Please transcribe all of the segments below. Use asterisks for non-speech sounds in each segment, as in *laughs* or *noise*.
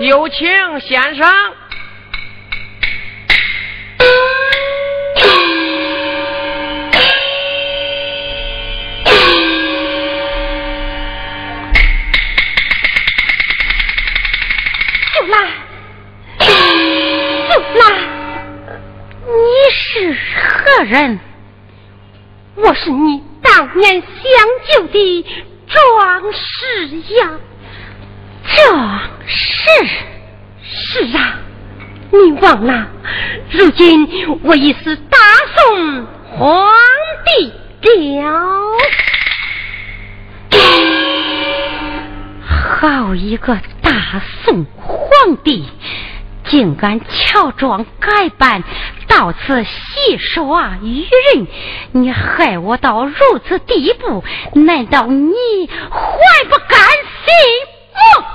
有请先生。秀兰，秀兰，你是何人？我是你当年相救的壮士呀，这是。是啊，你忘了，如今我已是大宋皇帝了。好一个大宋皇帝，竟敢乔装改扮，到此戏耍愚人！你害我到如此地步，难道你还不甘心吗？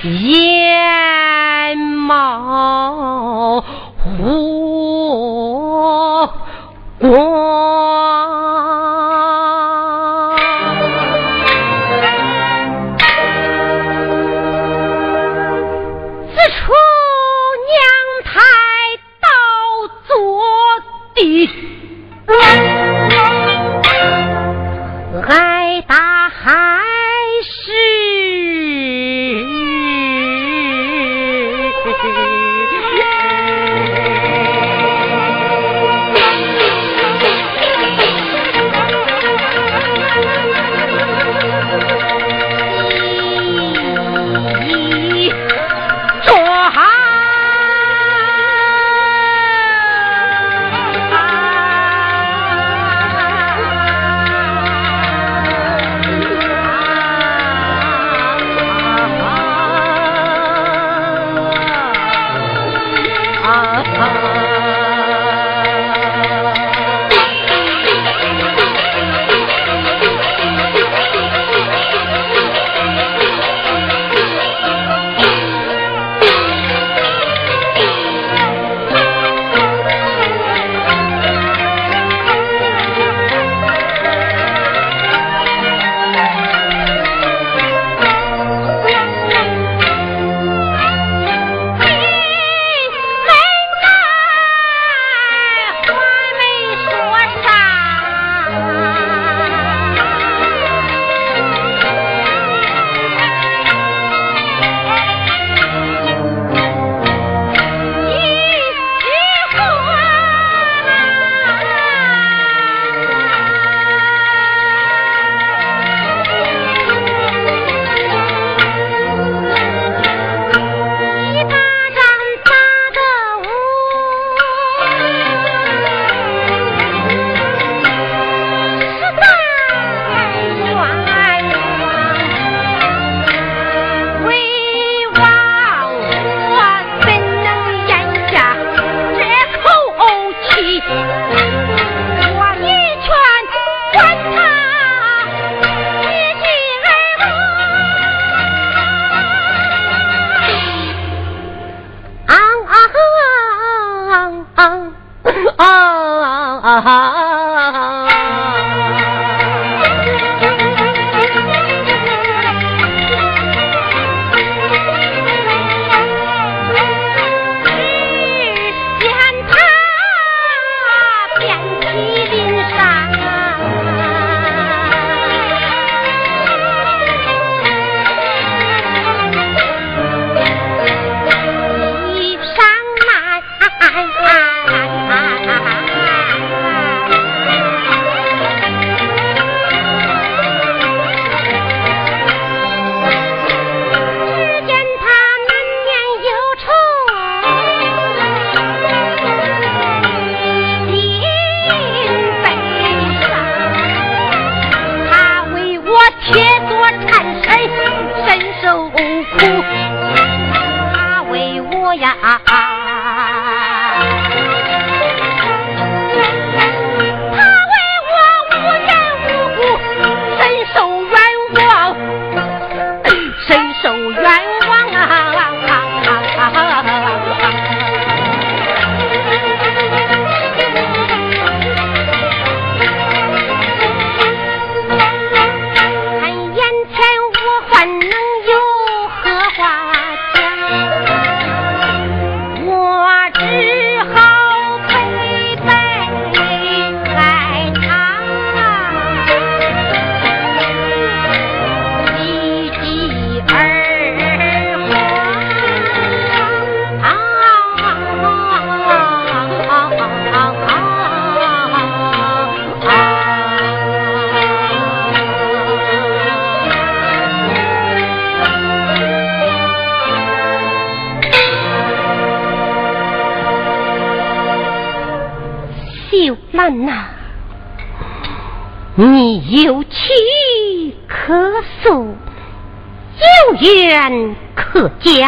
一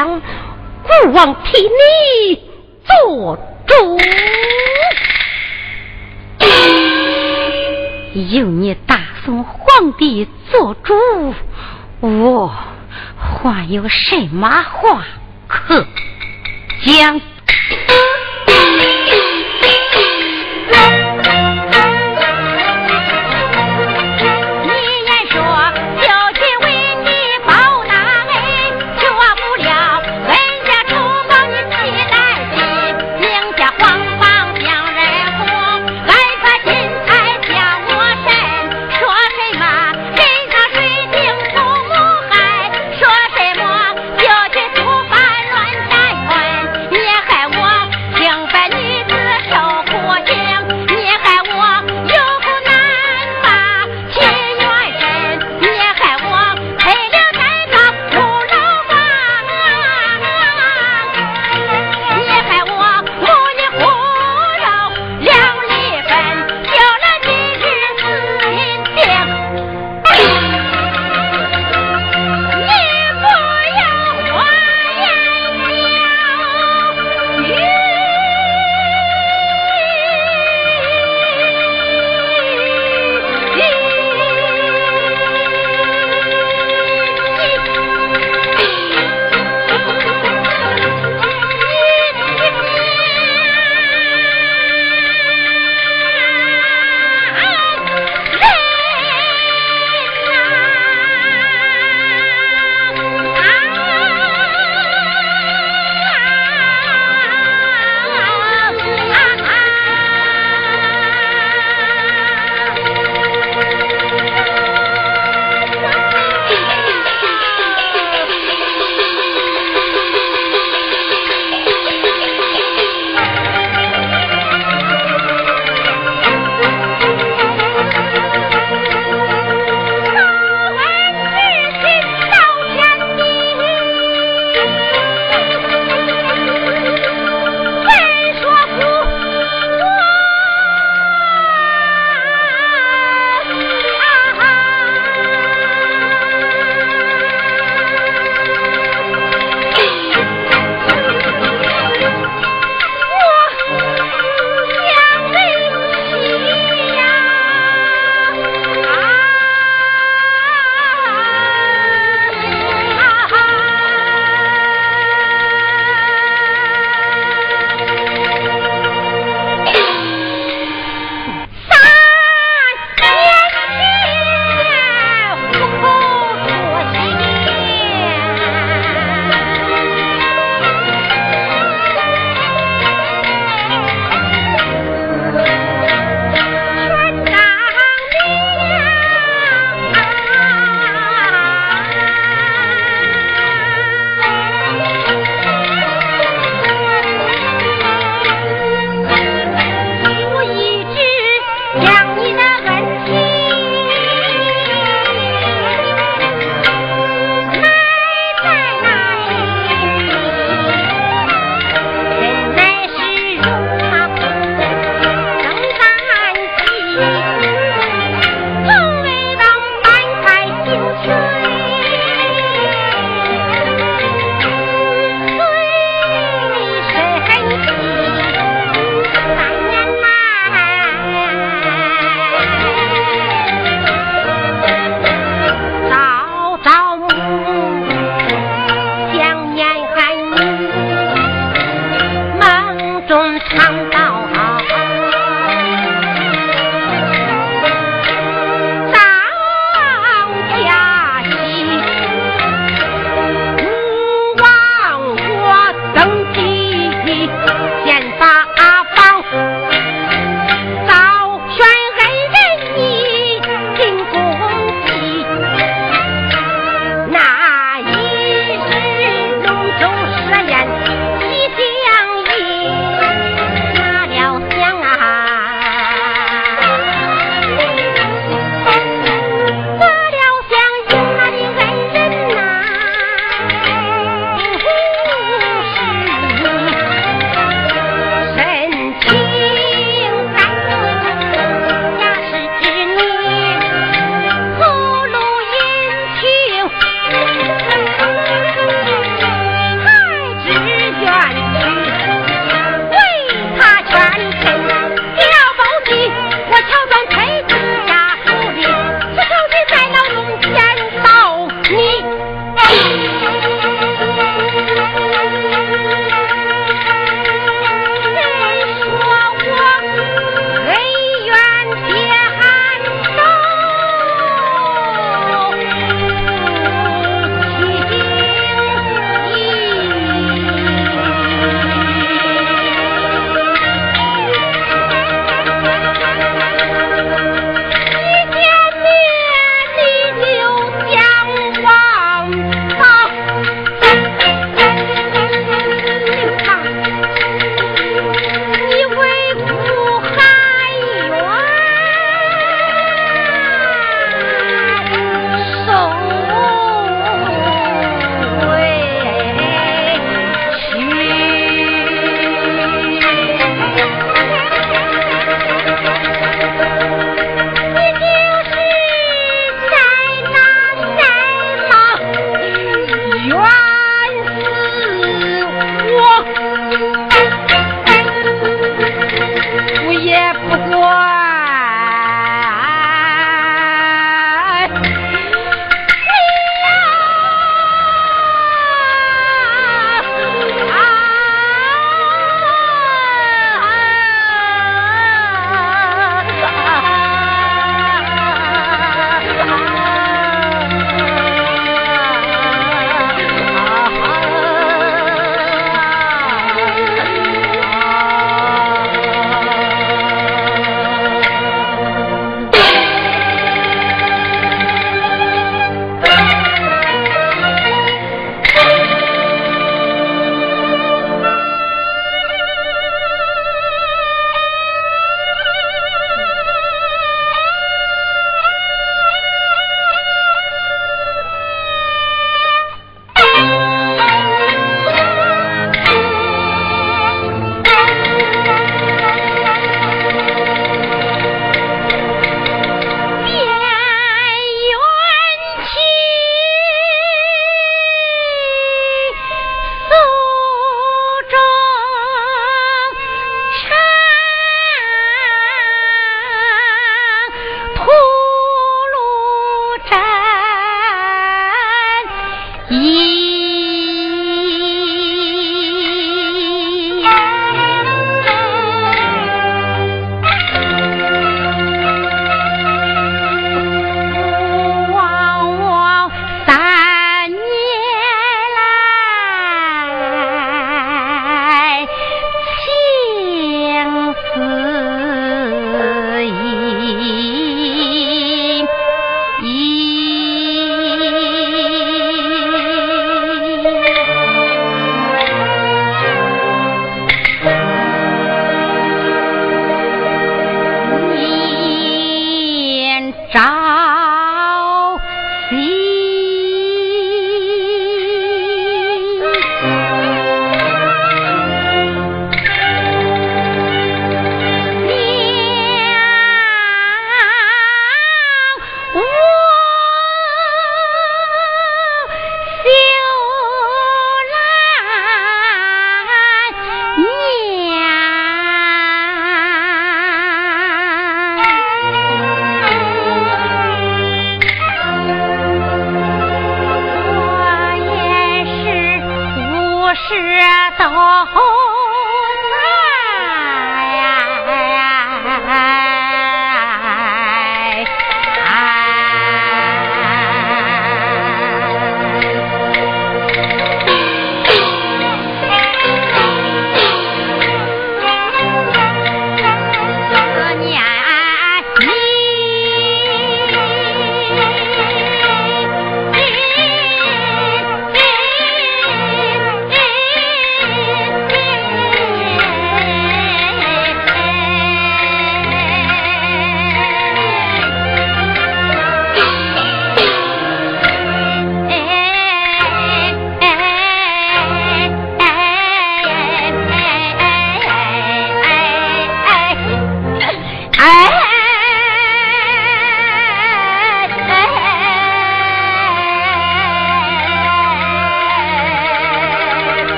可讲，孤王替你做主。有你大宋皇帝做主，我还有什么话可讲？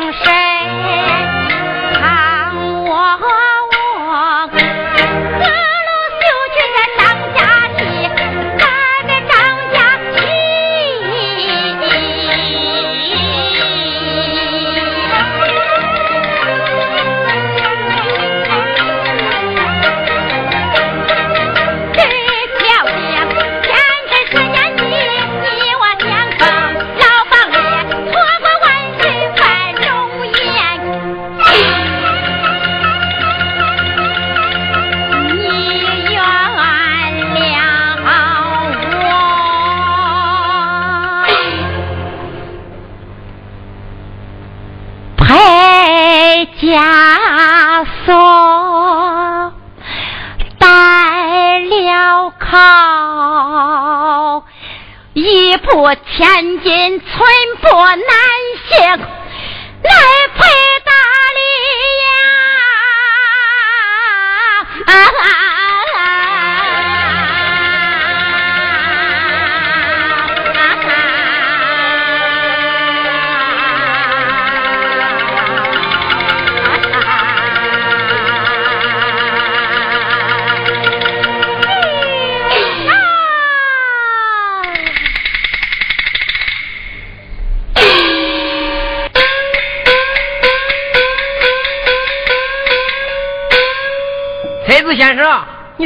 谁看我？千金寸步难行。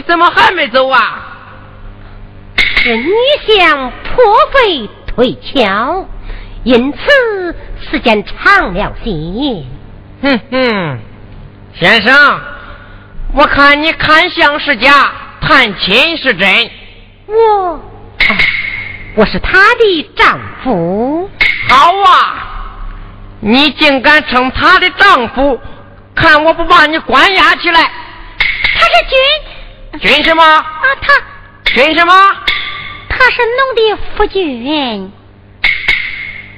怎么还没走啊？是你想破费推敲，因此时间长了些。哼哼，先生，我看你看相是假，探亲是真。我，我是他的丈夫。好啊，你竟敢称他的丈夫，看我不把你关押起来！他是军，军什么？啊，他军什么？他是农的夫君。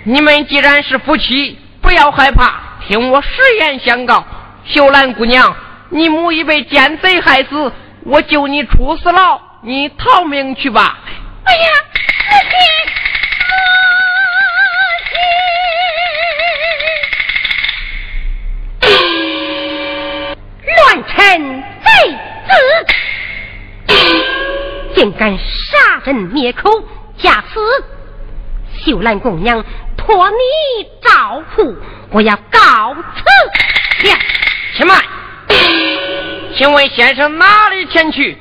你们既然是夫妻，不要害怕，听我实言相告。秀兰姑娘，你母已被奸贼害死，我救你出死牢，你逃命去吧。哎呀，母亲，母亲！乱臣贼子，竟敢杀人灭口，假死！秀兰姑娘托你照顾，我要告辞了。且慢，请问先生哪里前去？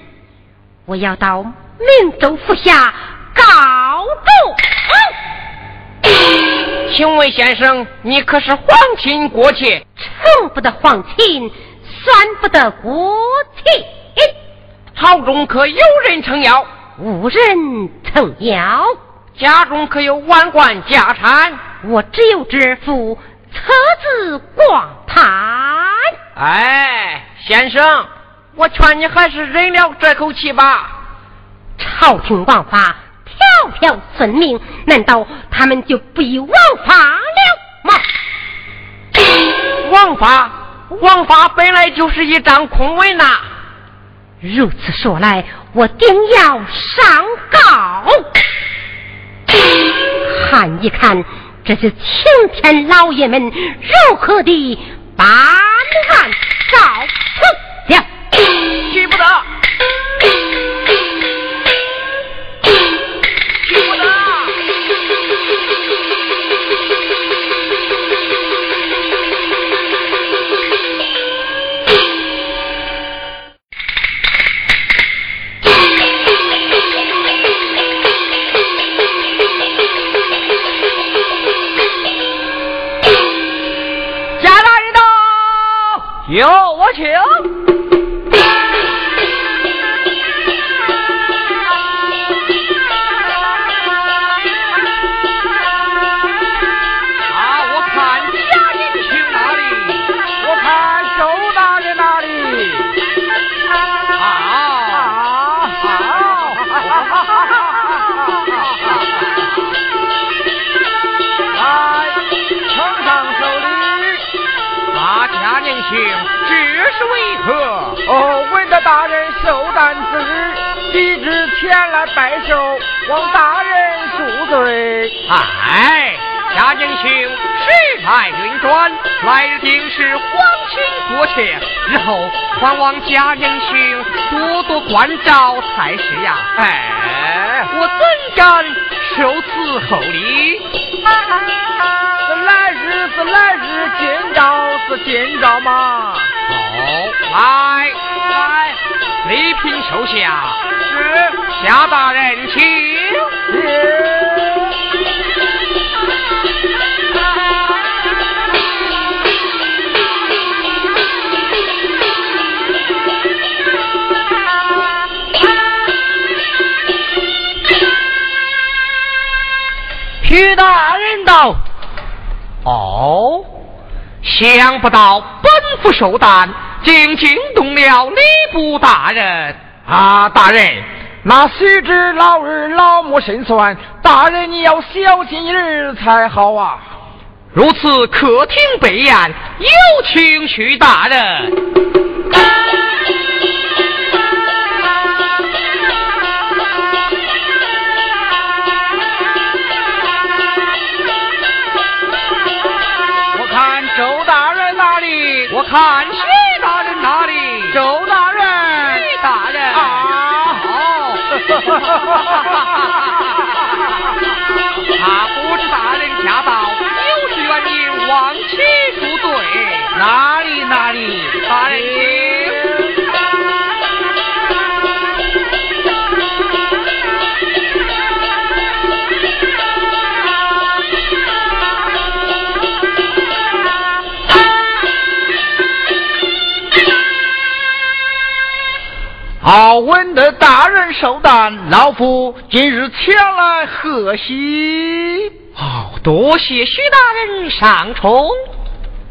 我要到明州府下告状。请问先生，你可是皇亲国戚？称不得皇亲，算不得国戚。朝中可有人撑腰？无人撑腰。家中可有万贯家产？我只有这副车子光盘。哎，先生，我劝你还是忍了这口气吧。朝廷王法条条分明，难道他们就不依王法了吗？王法，王法本来就是一张空文呐。如此说来，我定要上告。看一看，这些青天老爷们如何的办案告辞了。去不得，有我请。前来拜寿，望大人恕罪。哎，贾英雄时来运转，来日定是皇亲国戚，日后还望贾英雄多多关照才是呀。哎，我怎敢受此厚礼？这来日是来日，见着是见着嘛。好，来来，礼品收下。是，夏大人请。徐大人到。哦，想不到本府寿诞竟惊动了礼部大人。啊，大人，那须知老儿老母身酸，大人你要小心一点才好啊。如此，客厅备宴，有请徐大人。我看周大人那里，我看 *laughs* 他不知大人驾到，有事原因，望其恕罪。哪里哪里，大人好闻的大人寿诞，老夫今日前来贺喜。哦，多谢徐大人赏宠。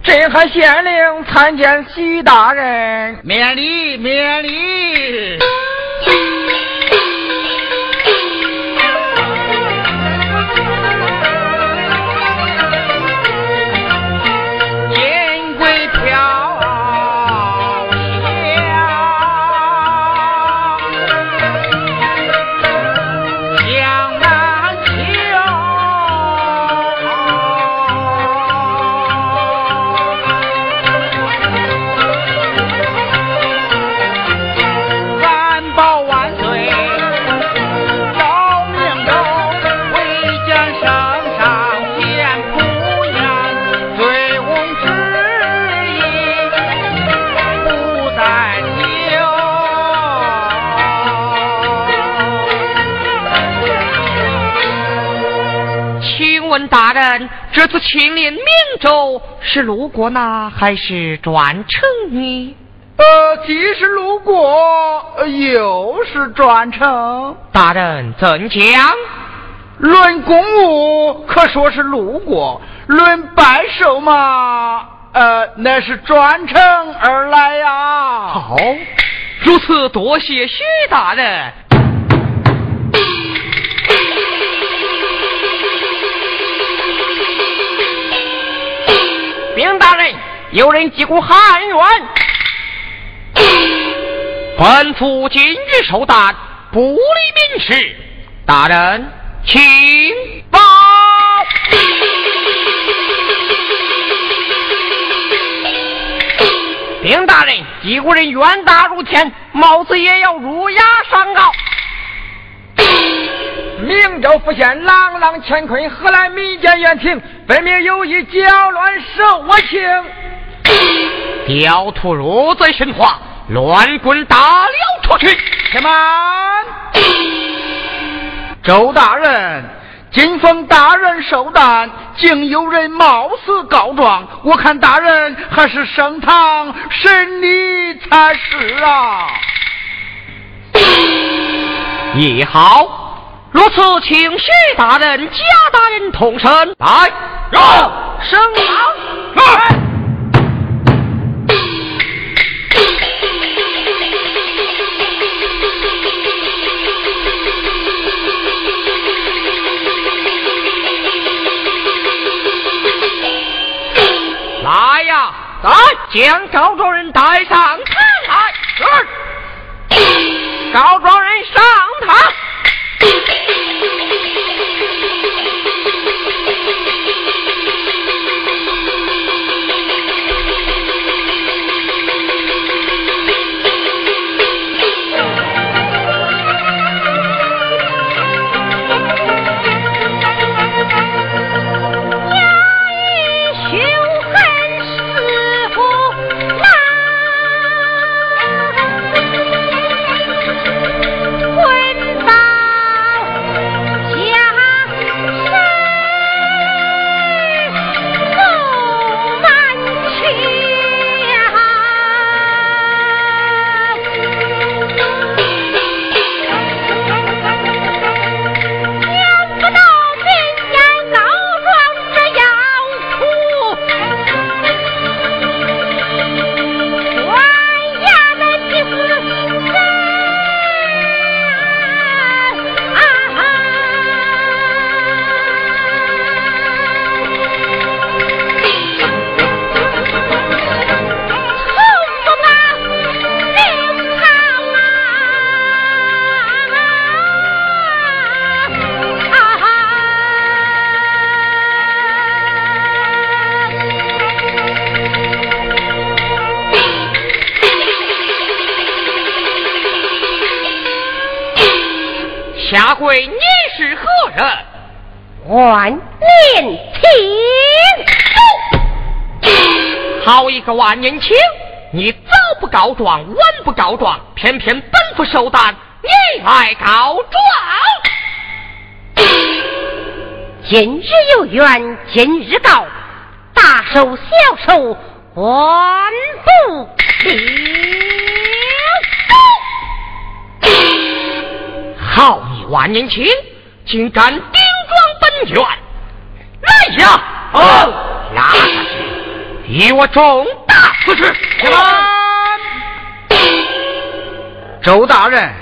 镇海县令参见徐大人，免礼免礼。大人，这次亲临明州是路过呢，还是专程呢？呃，既是路过，又是专程。大人怎讲？论公务，可说是路过；论拜寿嘛，呃，那是专程而来呀。好，如此多谢徐大人。有人击鼓喊冤。*coughs* 本府今日收单，不理民事。大人，请报。兵大人，击鼓人冤大如天，貌似也要入衙上告。明州府县朗朗乾坤，何来民间冤情？分明有意搅乱社我情。刁徒若在神话，乱棍打了出去。且慢，周大人，今奉大人寿诞，竟有人冒死告状，我看大人还是升堂审理才是啊。*coughs* 也好。如此，请徐大人、贾大人同审。来，让升堂。来来，将告状人带上堂来。是，告状人上堂。个万年青，你早不告状，晚不告状，偏偏本府收单，你来告状。*coughs* 今日有冤，今日告，大手小手，万不了。*coughs* 好你万年青，竟敢顶撞本院！来呀！哦，拉下去，*coughs* 与我重大此事。周大人，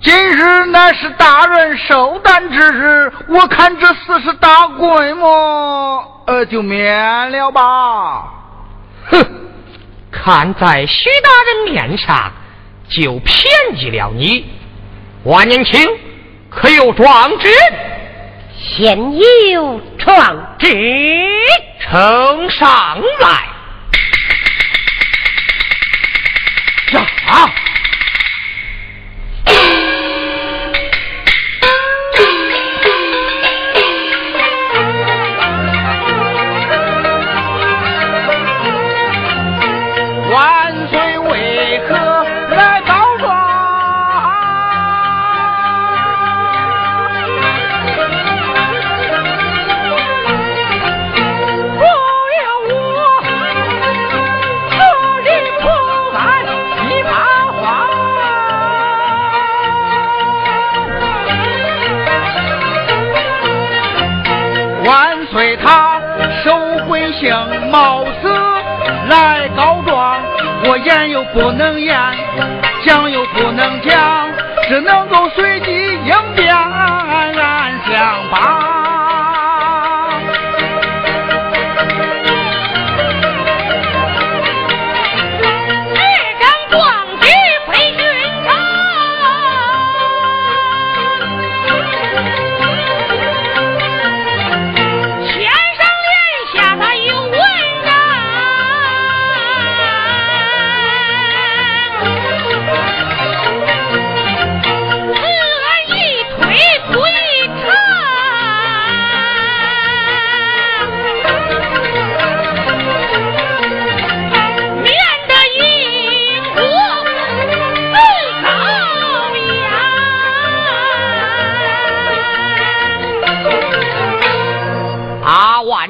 今日乃是大人寿诞之日，我看这四十大规模，呃，就免了吧。哼，看在徐大人面上，就偏激了你。万年青，可有状纸？现有状纸，呈上来。呀啊！讲又不能讲，只能够随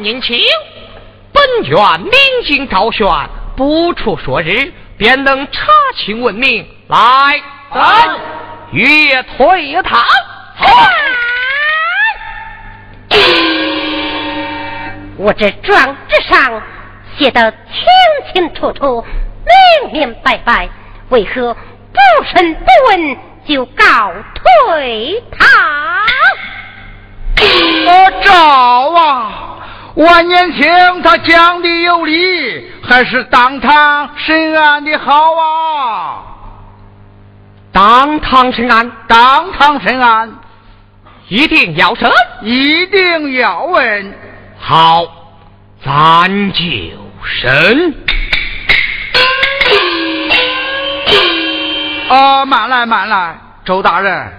年轻，本院明镜昭宣，不出说日，便能查清问明。来，来，越退堂。我这状纸上写的清清楚楚、明明白白，为何不审不问就告退堂？我找啊！万年青，他讲的有理，还是当堂审案的好啊！当堂审案，当堂审案，一定要审，一定要问。好，咱就审。啊，慢来，慢来，周大人。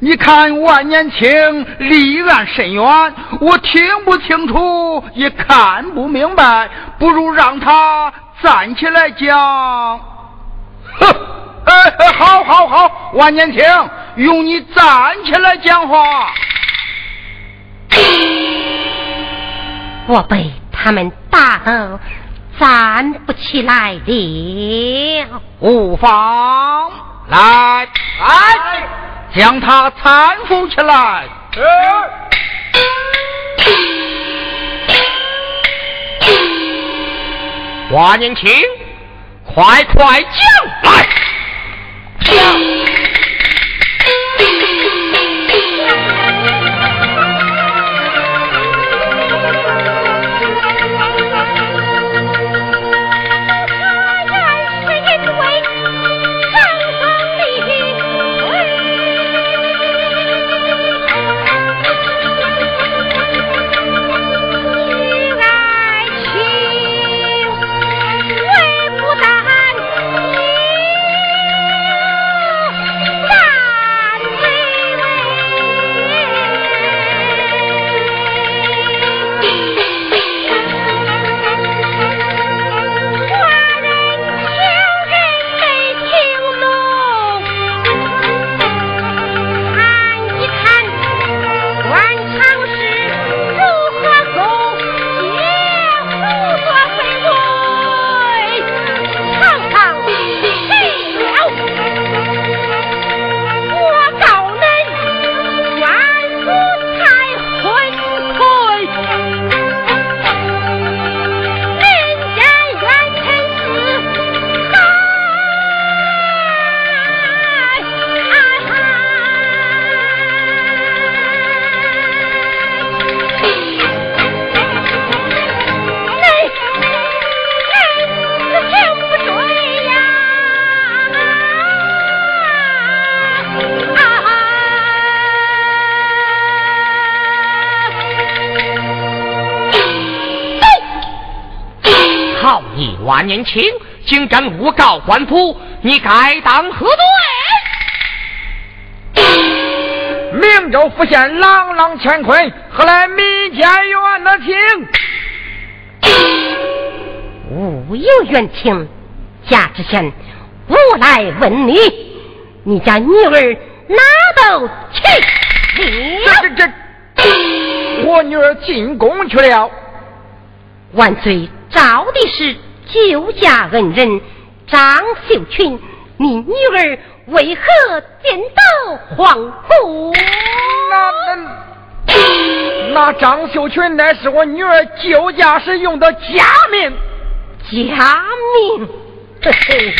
你看万年青离岸甚远，我听不清楚，也看不明白，不如让他站起来讲。哼，哎，好，好，好，万年青，用你站起来讲话。*coughs* 我被他们打得站不起来了。无妨，来，来。将他搀扶起来。华年青，快快将来。帝年轻，竟敢诬告官府，你该当何罪？*coughs* 明州府县朗朗乾坤，何来民间冤的情？*coughs* 无有冤情，贾知县，我来问你，你家女儿哪都去了？这这这，我女儿进宫去了。万岁，招的是旧家恩人张秀群，你女儿为何颠倒皇姑？那那那张秀群乃是我女儿救驾时用的假名。假名。嘿嘿。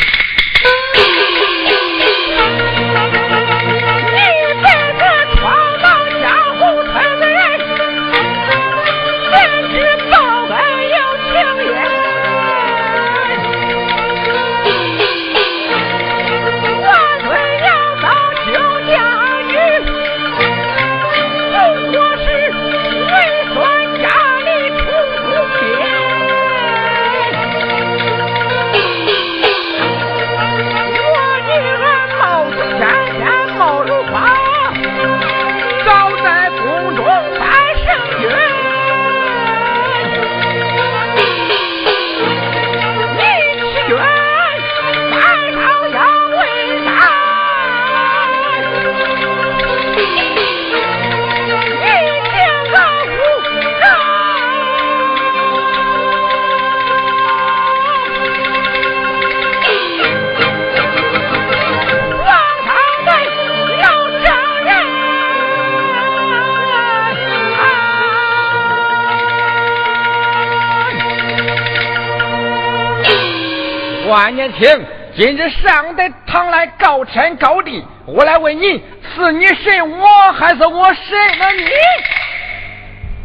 万年青，今日上得堂来告天告地，我来问你，是你审我，还是我审了你？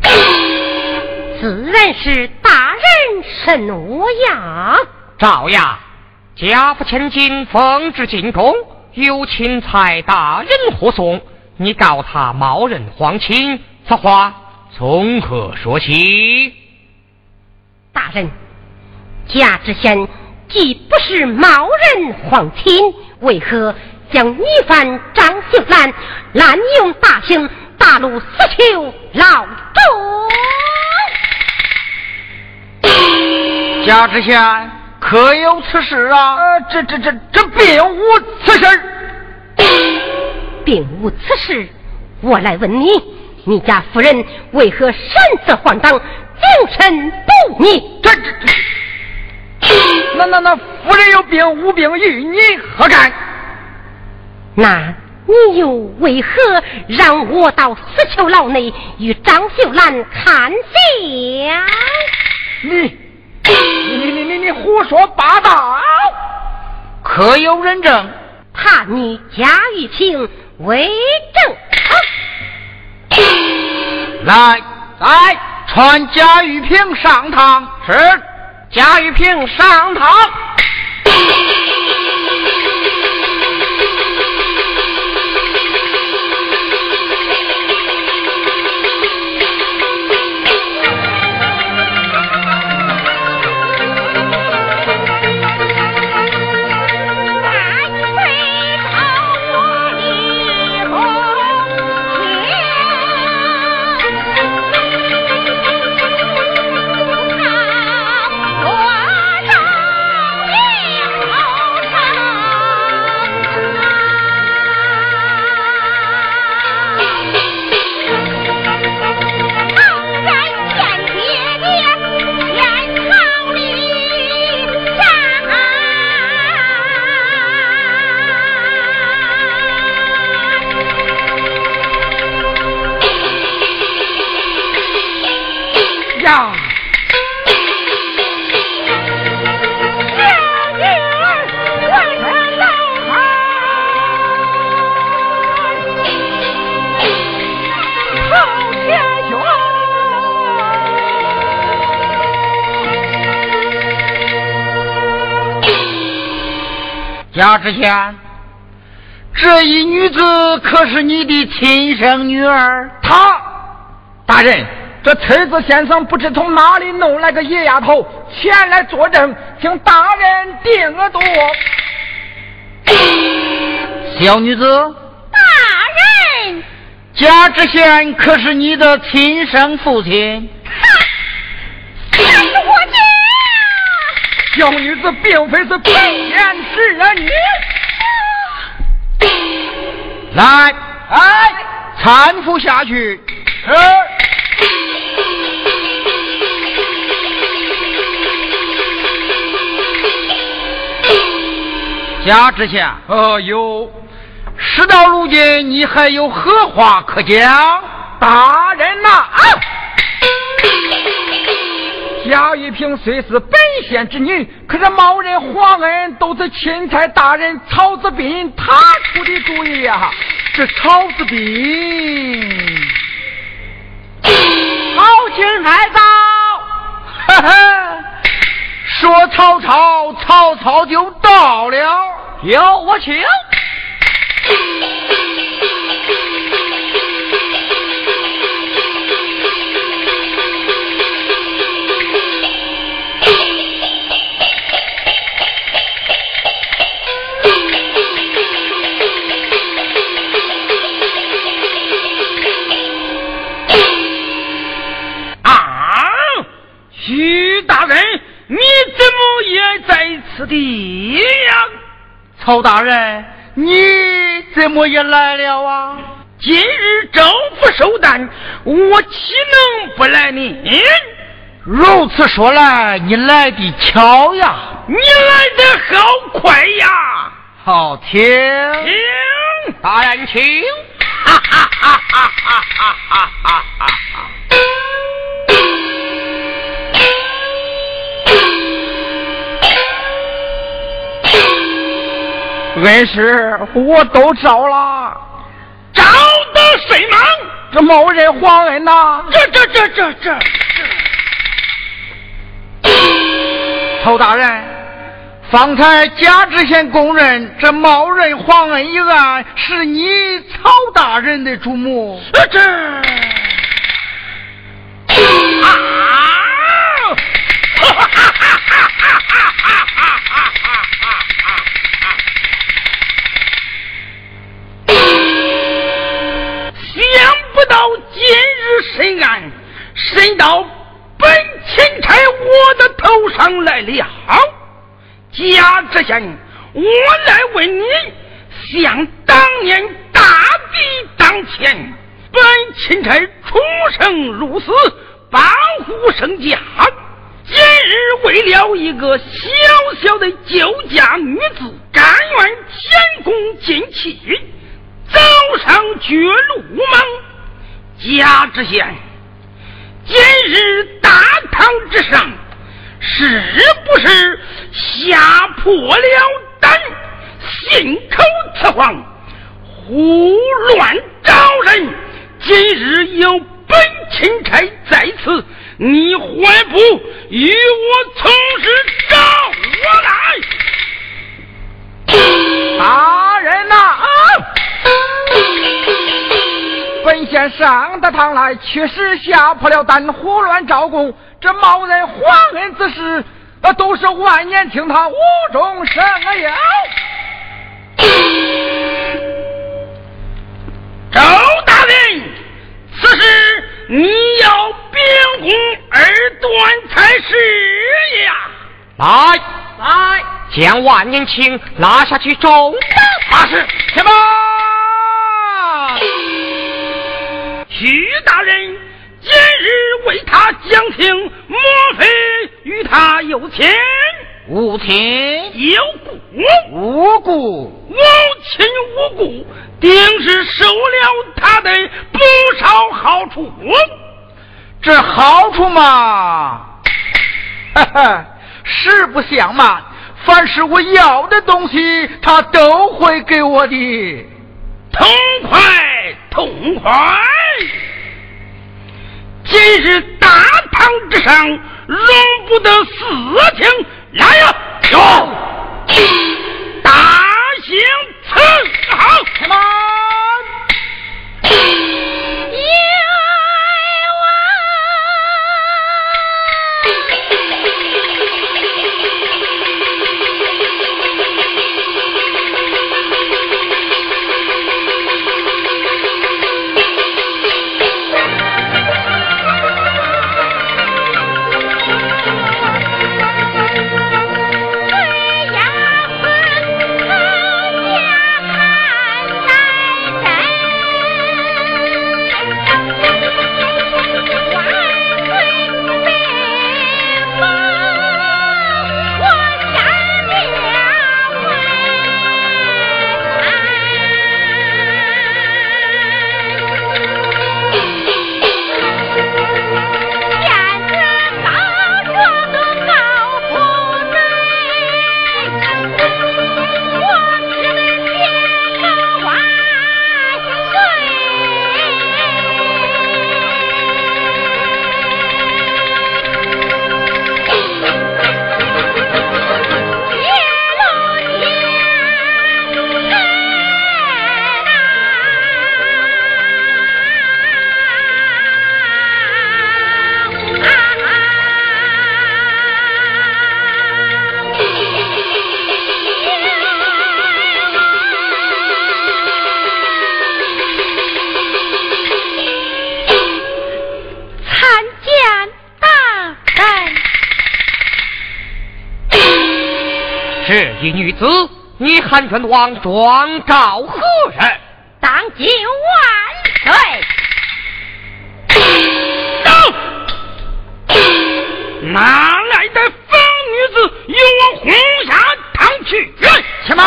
*coughs* 自然是大人审我呀！赵呀，家父千金奉旨进宫，有钦差大人护送，你告他冒认皇亲，此话从何说起？大人，家知县。既不是冒人皇亲，为何将女犯张秀兰滥用大刑，打入死囚牢中？贾知县可有此事啊？呃，这这这这并无此事，并无此事。我来问你，你家夫人为何擅自换当，精神不逆？这这这。那那那夫人有病无病与你何干？那你又为何让我到死囚牢内与张秀兰看相？你你你你你胡说八道！可有人证？怕你贾玉清为证。来来，传贾玉平上堂。是。贾玉平上堂。*laughs* 贾知县，这一女子可是你的亲生女儿？她，大人，这崔子先生不知从哪里弄来个野丫头，前来作证，请大人定额度。*coughs* 小女子，大人，贾知县可是你的亲生父亲？哈，是我家。小女子并非是本县之人。来，哎，搀扶下去。贾知县，呃，有。事到如今，你还有何话可讲？大人呐，贾玉萍虽是本县之女，可是某人皇恩都是钦差大人曹子斌他出的主意呀。这曹子斌，曹军来到，哈哈，说曹操，曹操就到了，有我请。此地呀，曹大人，你怎么也来了啊？今日招府收单，我岂能不来呢？如此说来，你来的巧呀！你来的好快呀！好听，听大人请。哈哈哈哈哈哈哈哈哈！恩师，我都招了，招的谁忙？这某人皇恩呐！这这这这这！曹大人，方才贾知县供认，这某人皇恩一案是你曹大人的主谋。这啊！我来问你：想当年大敌当前，本钦差出生入死，保护圣驾。今日为了一个小小的救家女子，甘愿前功尽弃，走上绝路吗？贾知县，今日大堂之上，是不是吓破了胆，信口雌黄，胡乱招人？今日有本钦差在此，你还不与我从实招我来？大人呐！本县上得堂来，确实吓破了胆，胡乱招供。这冒认皇恩之事，那都是万年青他无中生有。周大人，此事你要秉公而断才是呀！来来，将万年青拉下去重大事，什么？徐大人，今日为他讲情，莫非与他有情？无情有故，无故无亲无故，定是收了他的不少好处。这好处嘛，*laughs* 哈哈，实不相瞒，凡是我要的东西，他都会给我的。痛快，痛快！今日大堂之上容不得私情，来呀！有大刑伺候，开门。你喊冤枉状告何人？当今万岁！走！哪来的疯女子，与我轰下堂去！且慢！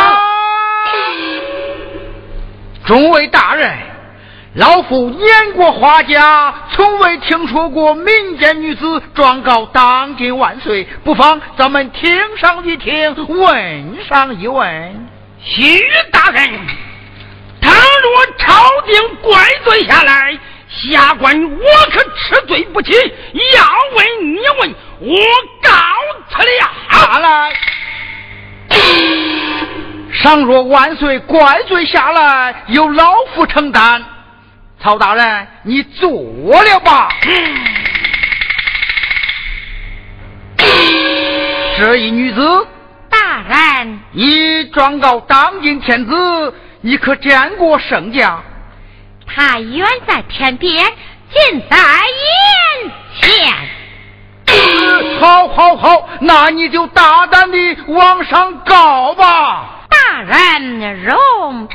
众位大人。老夫年过花甲，从未听说过民间女子状告当今万岁。不妨咱们听上一听，问上一问。徐大人，倘若朝廷怪罪下来，下官我可吃罪不起。要问你问，我告辞了。下来。倘若万岁怪罪下来，由老夫承担。曹大人，你做了吧。嗯这一女子，你状告当今天子，你可见过圣驾？他远在天边，近在眼前。好，好，好，那你就大胆的往上告吧。大人容禀。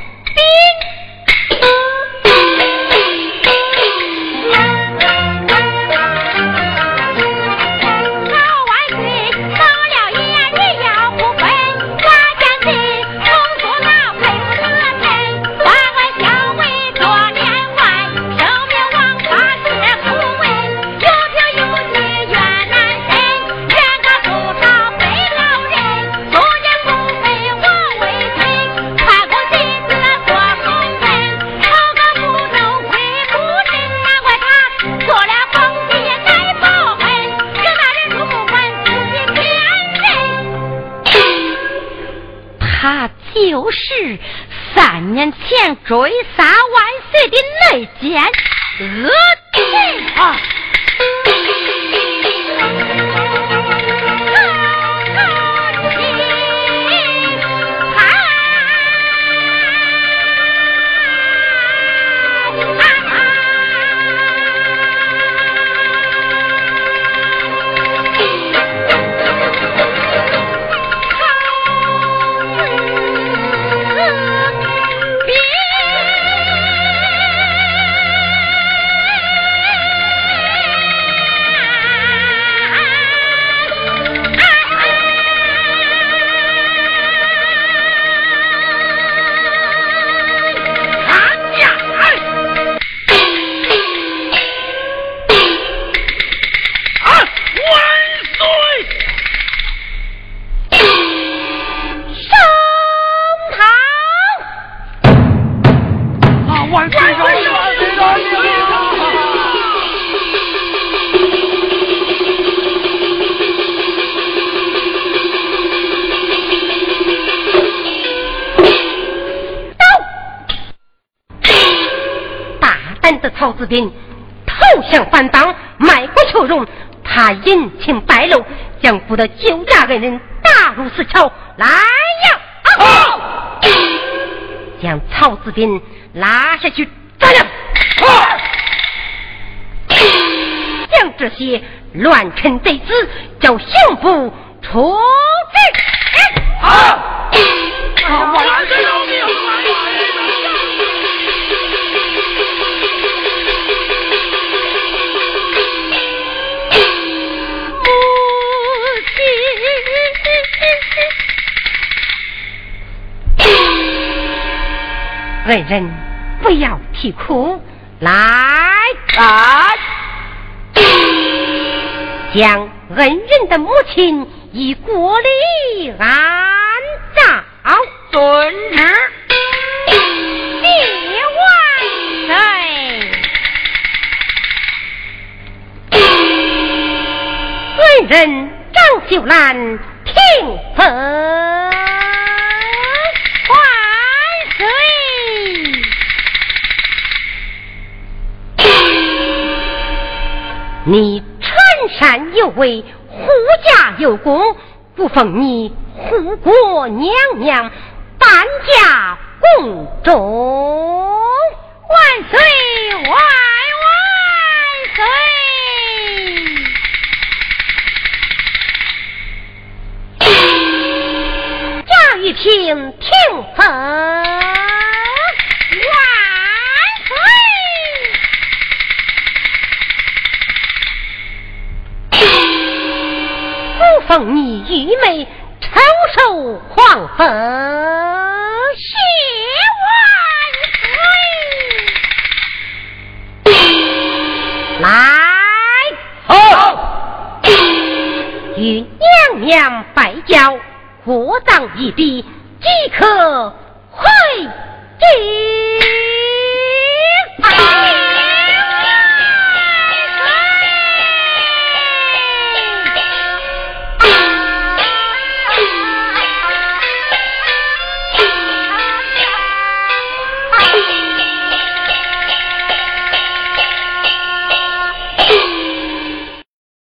都是三年前追杀万岁的内奸恶贼啊！拉下去斩了！将这些乱臣贼子叫刑部处置。好。恩人，不要啼哭，来来，*clears throat* 将恩人的母亲以国礼安葬。遵旨，*clears throat* 谢万岁。*clears throat* 恩人张秀兰，听奉。你传善有为，护驾有功，不奉你护国娘娘担驾宫中，万岁万万岁！*coughs* 请听奉万奉你愚昧，承受皇封，谢万岁！来。好，与娘娘拜交，过葬一笔即可回京。